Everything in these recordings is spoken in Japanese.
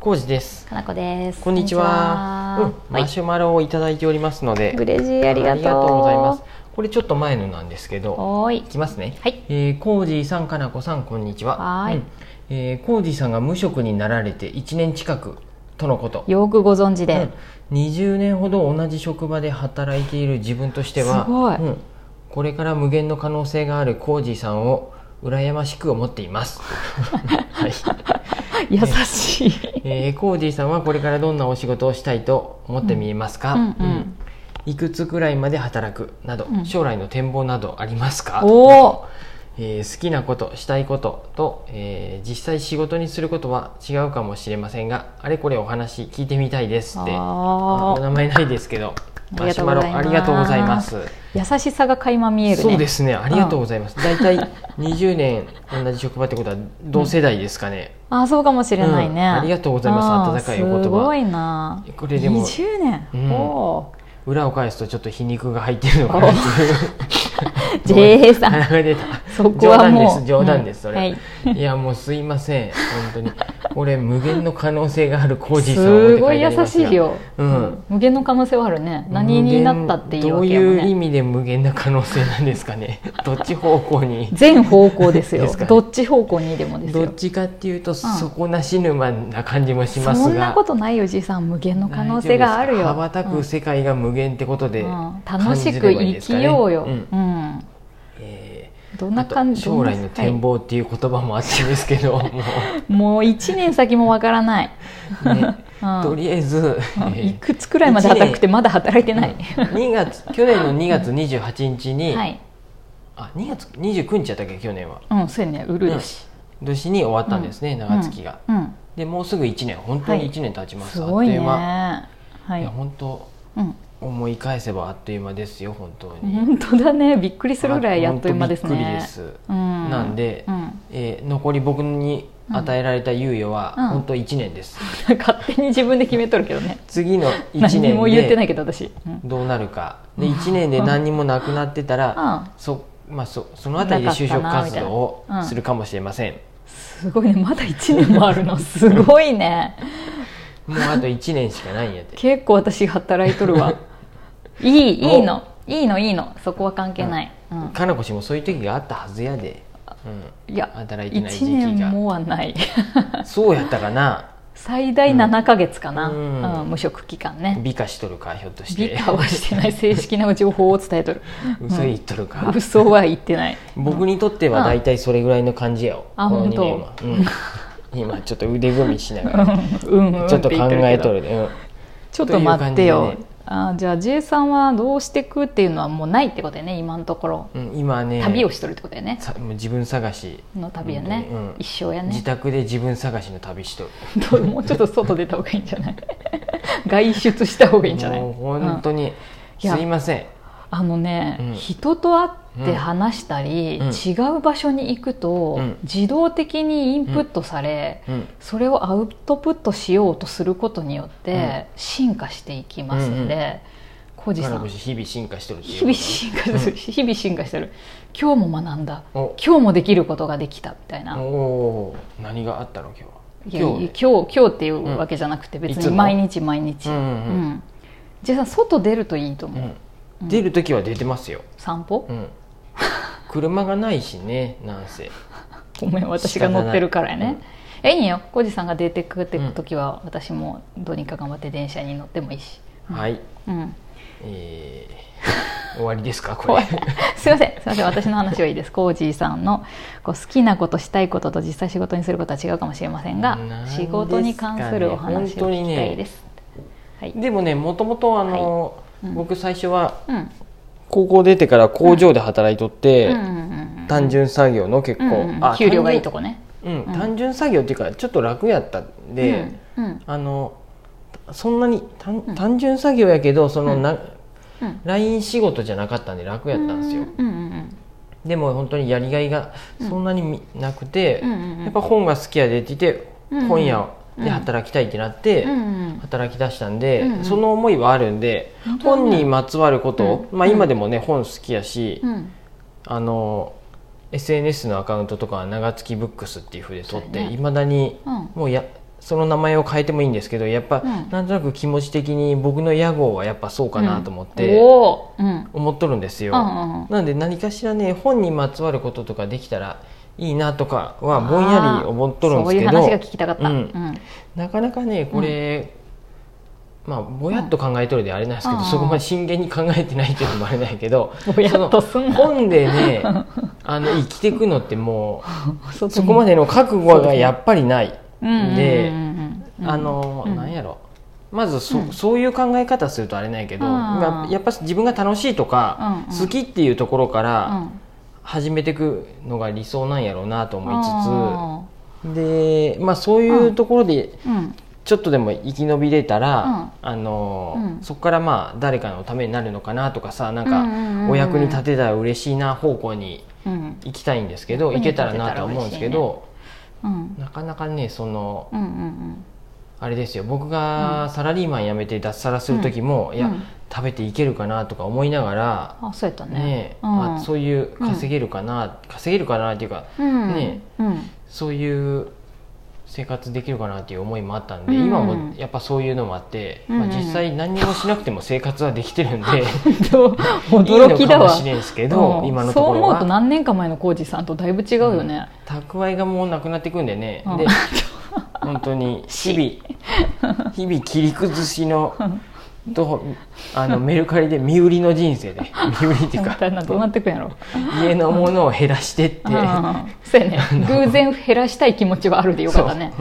コウジです。かなこです。こんにちは。うん、はマシュマロをいただいておりますので、嬉しいありがとうございます。これちょっと前のなんですけど、いい。きますね。はい。えー、コウジさん、かなこさん、こんにちは。はーいうんえー、コウジさんが無職になられて1年近くとのこと。よくご存知で。うん、20年ほど同じ職場で働いている自分としてはすごいうん、これから無限の可能性があるコージーさんを羨ましく思っています、はい 優しい。えー、コージーさんはこれからどんなお仕事をしたいと思ってみえますか、うんうん。うん。いくつくらいまで働くなど、うん。将来の展望などありますか？おお。えー好きなことしたいことと、えー実際仕事にすることは違うかもしれませんがあれこれお話聞いてみたいですって。お名前ないですけどマシュマロありがとうございます。優しさが垣間見えるね。そうですねありがとうございます、大体20年同じ職場ってことは同世代ですかね、あー、そうかもしれないね。うん。ありがとうございます。温かいお言葉。すごいな。これでも20年。うん。お裏を返すとちょっと皮肉が入ってるのかなっていう。お。JA さん。鼻が出た。そこはもう。冗談です。冗談です、それ、うん。はい。いやもうすいません。本当にこれ無限の可能性があるコージーさんすごい優しいよ、うん。無限の可能性はあるね。何になったっていうわけやもん無限どういう意ね味で無限な可能性なんですかね。どっち方向に。全方向ですよ。ね。どっち方向にでもですよ。どっちかっていうと、底なし沼な感じもしますが。そんなことないよじいさん。無限の可能性があるよ。羽ばたく世界が無限ってことで、うん。うん楽しく生きようよ、うん。うん。えどんな感じ将来の展望っていう言葉もあってですけど、ももう1年先もわからない、う、ね。うん。とりあえず、えいくつくらいまで働くてまだ働いてない、2月去年の2月28日に、はい。あ2月29日やったっけ去年は。うんそうやね。うる年、年に終わったんですね、長月が、うん。うん。でもうすぐ1年。本当に1年経ちます、すごいね。あっという間、、はい。いや本当うん思い返せばあっという間ですよ本当に、本当だね。びっくりするぐらいやっという間ですね。びっくりです、うん。なんで、うん。えー残り僕に与えられた猶予はうん。本当1年です、勝手に自分で決めとるけどね。次の1何年も言ってないでけど私、うん。どうなるか。で1年で何にもなくなってたら、うん。そまあ、そそのあたりで就職活動をするかもしれません、すごいね。まだ1年もあるの。すごいね。もうあと1年しかないんやって。結構私働いとるわいいいいの。いいのいいの。そこは関係ない、うん。かなこ氏もそういう時があったはずやで、うん、いや働いてない時1期が年もはない。そうやったかな。最大7か月かな、ううんん無職期間ね。美化しとるかひょっとして。美化はしてない正式な情報を伝えとる。嘘言っとるか、嘘は言ってない。僕にとっては大体それぐらいの感じやよ、あこの本当。2年は、うん、今ちょっと腕組みしながら。うん。うんちょっと考えとるるで、うん。ちょっと待ってよ、あじゃあ J さんはどうしてくっていうのはもうないってことやね今のところ、うん、今ね。旅をしとるってことやね。さもう自分探し。の旅やね、うん一生や自ね宅で自分探しの旅しとる。もうちょっと外出た方がいいんじゃない？外出した方がいいんじゃない？もう本当に、いや。すいませんあのね、うん。人と会って話したり、うん。違う場所に行くと、うん。自動的にインプットされ、うん。それをアウトプットしようとすることによって進化していきますんで、浩二、さん。かなこ氏日々進化していう。日々進化する、日々進化してる。今日も学んだ。お。今日もできることができたみたいな、何があったの今日は？いや今日。今日っていうわけじゃなくて、別に毎日毎日、うんうんうん。うん。じゃあ外出るといいと思う、うん出る時は出てますよ、散歩、うん、車がないしねなんせ。ごめん私が乗ってるからやね、えいいよ。浩二さんが出てくって時は、私もどうにか頑張って電車に乗ってもいいし、はい。うん、えー、終わりですかこ怖れ いすいません。すいません。私の話はいいです。コージーさんのこう好きなことしたいことと実際仕事にすることは違うかもしれませんがね。仕事に関するお話を聞きたいです、はい、でもねもともとあの、はい。うん僕最初はうん。高校出てから工場で働いとって、単純作業の結構、給料がいいとこね。単純,、うん、単純作業っていうかちょっと楽やったんで、あのそんなに単単純作業やけどそのな、うん、LINE 仕事じゃなかったんで楽やったんですよ、でも本当にやりがいがそんなにみなくて、やっぱ本が好きやでって言って、本屋で働きたいってなって、働き出したんで、その思いはあるんで、本にまつわることまあ、今でもね本好きやし、うん。あの SNS のアカウントとかは長月ブックスっていうふうで撮っていま、未だにうん。もうやその名前を変えてもいいんですけどやっぱ、うん。なんとなく気持ち的に僕の屋号はやっぱそうかなと思って、思っとるんですよ、なんで何かしらね本にまつわることとかできたらいいなとかはぼんやり思っとるんですけどそういう話が聞きたかった、ううん。んなかなかねこれ、まあぼやっと考えとるであれなんですけど、うん。そこまで真剣に考えてないっていうのもあれないけど 本でね あの生きていくのってもそう そこまでの覚悟がやっぱりない、うんであの、うん。なんやろ。まずそ,、うん。そういう考え方するとあれないけど、やっぱ自分が楽しいとか、好きっていうところかうらん始めていくのが理想なんやろうなと思いあつつで、まあ、そういうところでちょっとでも生き延びれたら、うん。あのうん。そこからまあ誰かのためになるのかなとかさなんかうんうんうん。うんお役に立てたら嬉しいな方向にうん。行きたいんですけど行役に立てたらけたらなとは思うんですけど、うん。なかなかねそのうんうんあれですよ。僕がサラリーマン辞めて脱サラする時も、いや、うん。食べていけるかなとか思いながら、あそうやったね。ねうん。あそういう稼げるかな、稼げるかなっていうかうん。ねうん。そういう生活できるかなっていう思いもあったんで、うん。今もやっぱそういうのもあって、うん。まあ、実際何にもしなくても生活はできてるんで 驚きだわ。いいのかもしれんですけど、うん。今のところそう思うとは何年か前の浩二さんとだいぶ違うよね、蓄えがもうなくなっていくんでね、うん。で本当に日々 日々切り崩しのとあのメルカリで身売りの人生で。身売りっていうかどうなってくんやろ。家のものを減らしてって。うんそうやね。偶然減らしたい気持ちはあるでよかったね。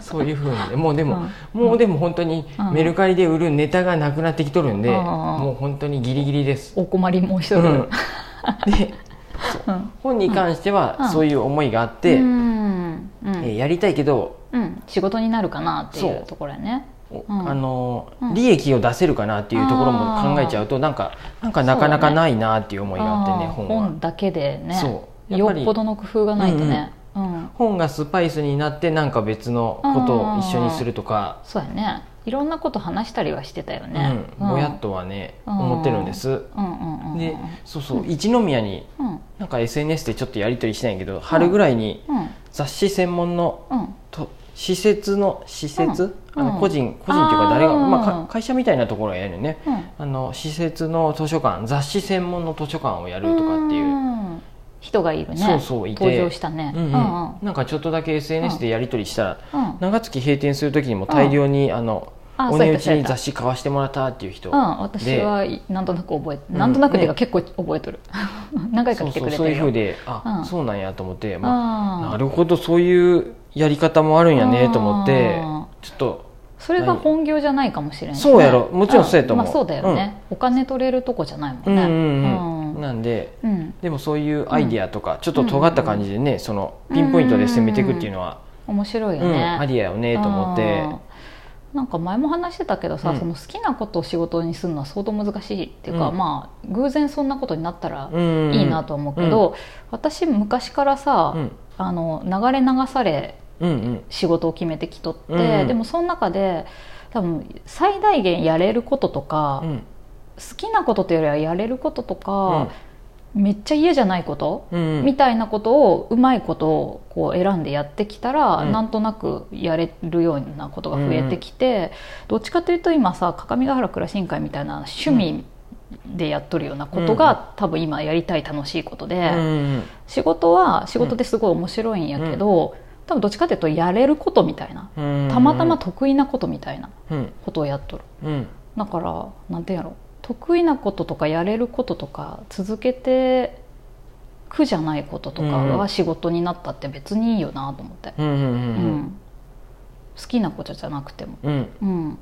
そう。いうふうにね。もうでも、もうでも本当にうん。メルカリで売るネタがなくなってきとるんで、うん。もう本当にギリギリです、お困り申しとる、うん、で うん。本に関してうん。はそういう思いがあって、うん。うん。えーやりたいけど、うん。仕事になるかなっていそうう。ところやねあのうん。利益を出せるかなっていうところも考えちゃうとなんかなんかなかなかないなっていう思いがあってね本は。本だけでね。よっぽどの工夫がないとね、うん。本がスパイスになってなんか別のことを一緒にするとか、そうやね。いろんなこと話したりはしてたよね、うん、ぼやっとはね、思ってるんです、でそうそう。一宮にうん。なんか SNS でちょっとやり取りしたいんやけど、春ぐらいにうん。雑誌専門のうん。と施設の施設、あの個人個人っていうか誰がまあ、か会社みたいなところがやるよね、うん。あの施設の図書館雑誌専門の図書館をやるとかっていう、ん。人がいるね。そうそういて。登場したね。うんうん。なんかちょっとだけ SNS でやり取りしたら、長月閉店する時にも大量に、あのあお値打ちに雑誌買わしてもらったっていう人、うん、私はなんとなく覚えてうん。なんとなくっていうかね結構覚えとる。何回か来てそうそうくれてるよそういうふうであ、うん。そうなんやと思って、まあ、なるほどそういうやり方もあるんやねと思ってあちょっとそれが本業じゃないかもしれない、ね、そうやろ。もちろんそうやと思う。まあ、そうだよね、お金取れるとこじゃないもうんんね。うんうん、うん。なんでうん。でもそういうアイディアとか、ちょっと尖った感じでね、そのピンポイントで攻めていくっていうのは、面白いようんね、ありやよねと思って。うん。なんか前も話してたけどさ、うん。その好きなことを仕事にするのは相当難しいっていうか、うん。まあ偶然そんなことになったらうんいいなと思うけど、私昔からさ、うん。あの流れ流されうんうん仕事を決めてきとって、うんでもその中で多分最大限やれることとか、うん。好きなことというよりはやれることとか、めっちゃ嫌じゃないこと、うんうん。みたいなことをうまいことをこう選んでやってきたら、うん。なんとなくやれるようなことが増えてきて、どっちかというと今さ各務原暮らし委員会みたいな趣味でやっとるようなことが、多分今やりたい楽しいことで、うんうん仕事は仕事ですごい面白いんやけど、多分どっちかというとやれることみたいな、うん。たまたま得意なことみたいなうん。ことをやっとる。うん。だからなんてやろ得意なこととかやれることとか続けて苦じゃないこととかが仕事になったって別にいいよなと思って、うんうんううん。ん。好きなことじゃなくても、うん。うん。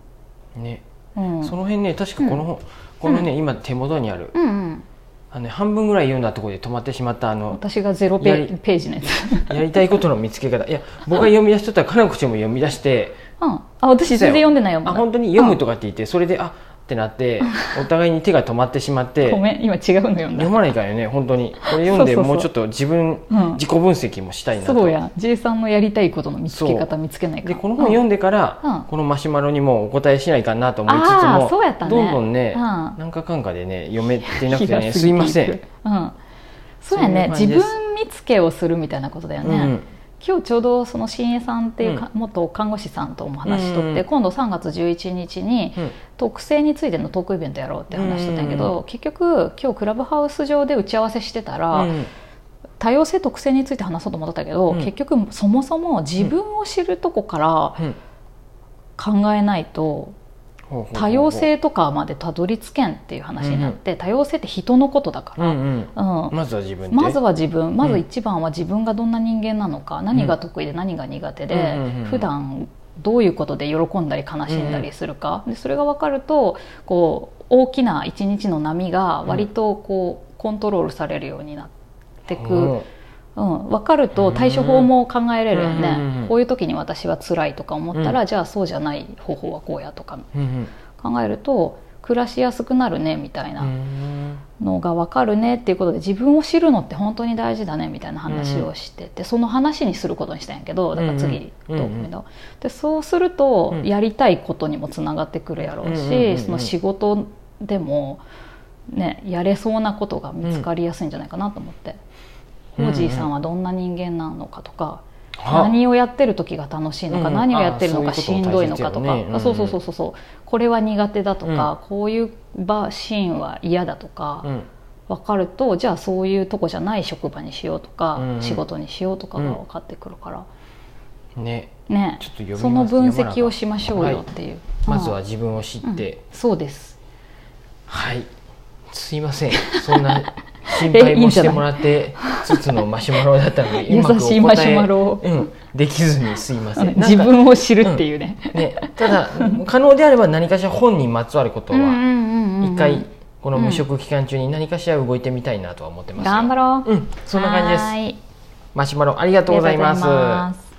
うんね。うん、その辺ね確かこの本このね今手元にあるうんうんあのね半分ぐらい読んだところで止まってしまったあの私がゼロページのやつ、やりたいことの見つけ方。いや僕が読み出しとったらかなこちゃんも読み出して。うん、あ私全然読んでないよあ本当に読むとかって言ってそれであってなってお互いに手が止まってしまってごめん今違うの読んだ。読まないからよね本当に。これ読んでもうちょっと自分うん。自己分析もしたいなと。そうや。J さんのやりたいことの見つけ方見つけないかでこの本読んでから、うん。このマシュマロにもお答えしないかなと思いつつあもーそうやったね。どんどんね、うん。なんかかんかでね読めてなくてね すいません、うん、そうやね。自分見つけをするみたいなことだよね、うん今日ちょうどその新栄さんっていうか、元看護師さんとも話しとって、うんうん今度3月11日にうん。特性についてのトークイベントやろうって話してたんやけど、うん結局今日クラブハウス上で打ち合わせしてたら、うん。多様性特性について話そうと思ったけど、うん。結局そもそも自分を知るとこからうん。考えないと多様性とかまでたどり着けんっていう話になって、多様性って人のことだから、うんうん。うん。まずは自分で。まずは自分。まず一番は自分がどんな人間なのか、何が得意で何が苦手で、うんうんうんうん。普段どういうことで喜んだり悲しんだりするか、でそれが分かるとこう大きな一日の波が割とこう、コントロールされるようになってく、ほうん、分かると対処法も考えれるよね、こういう時に私は辛いとか思ったら、うん。じゃあそうじゃない方法はこうやとか考えると暮らしやすくなるねみたいな。うんのが分かるねっていうことで自分を知るのって本当に大事だねみたいな話をしてて、その話にすることにしたんやけどだから次と思うのでそうするとうん。やりたいことにもつながってくるやろうしその仕事でも、ね、やれそうなことが見つかりやすいんじゃないかなと思って、うんホージーさんはどんな人間なのかとか。は何をやってる時が楽しいのか、うん。何をやってるのあかしんどいのかとか、うそうそうそうそうそう。これは苦手だとか、こういう場シーンは嫌だとか、うん。分かるとじゃあそういうとこじゃない職場にしようとか、うん仕事にしようとかが分かってくるから、ね。ね。その分析をしましょうよっていう、まずはうん自分を知って、そうです。はい。すいません。そんな心配もしてもらってつつのマシュマロだったのに 優しいマシュマロを。うん、できずにすいません。自分を知るっていうね、ね、ただ可能であれば何かしら本にまつわることは一一回この無職期間中に何かしら動いてみたいなとは思ってますよ頑張ろう、うんそんな感じです。マシュマロありがとうございます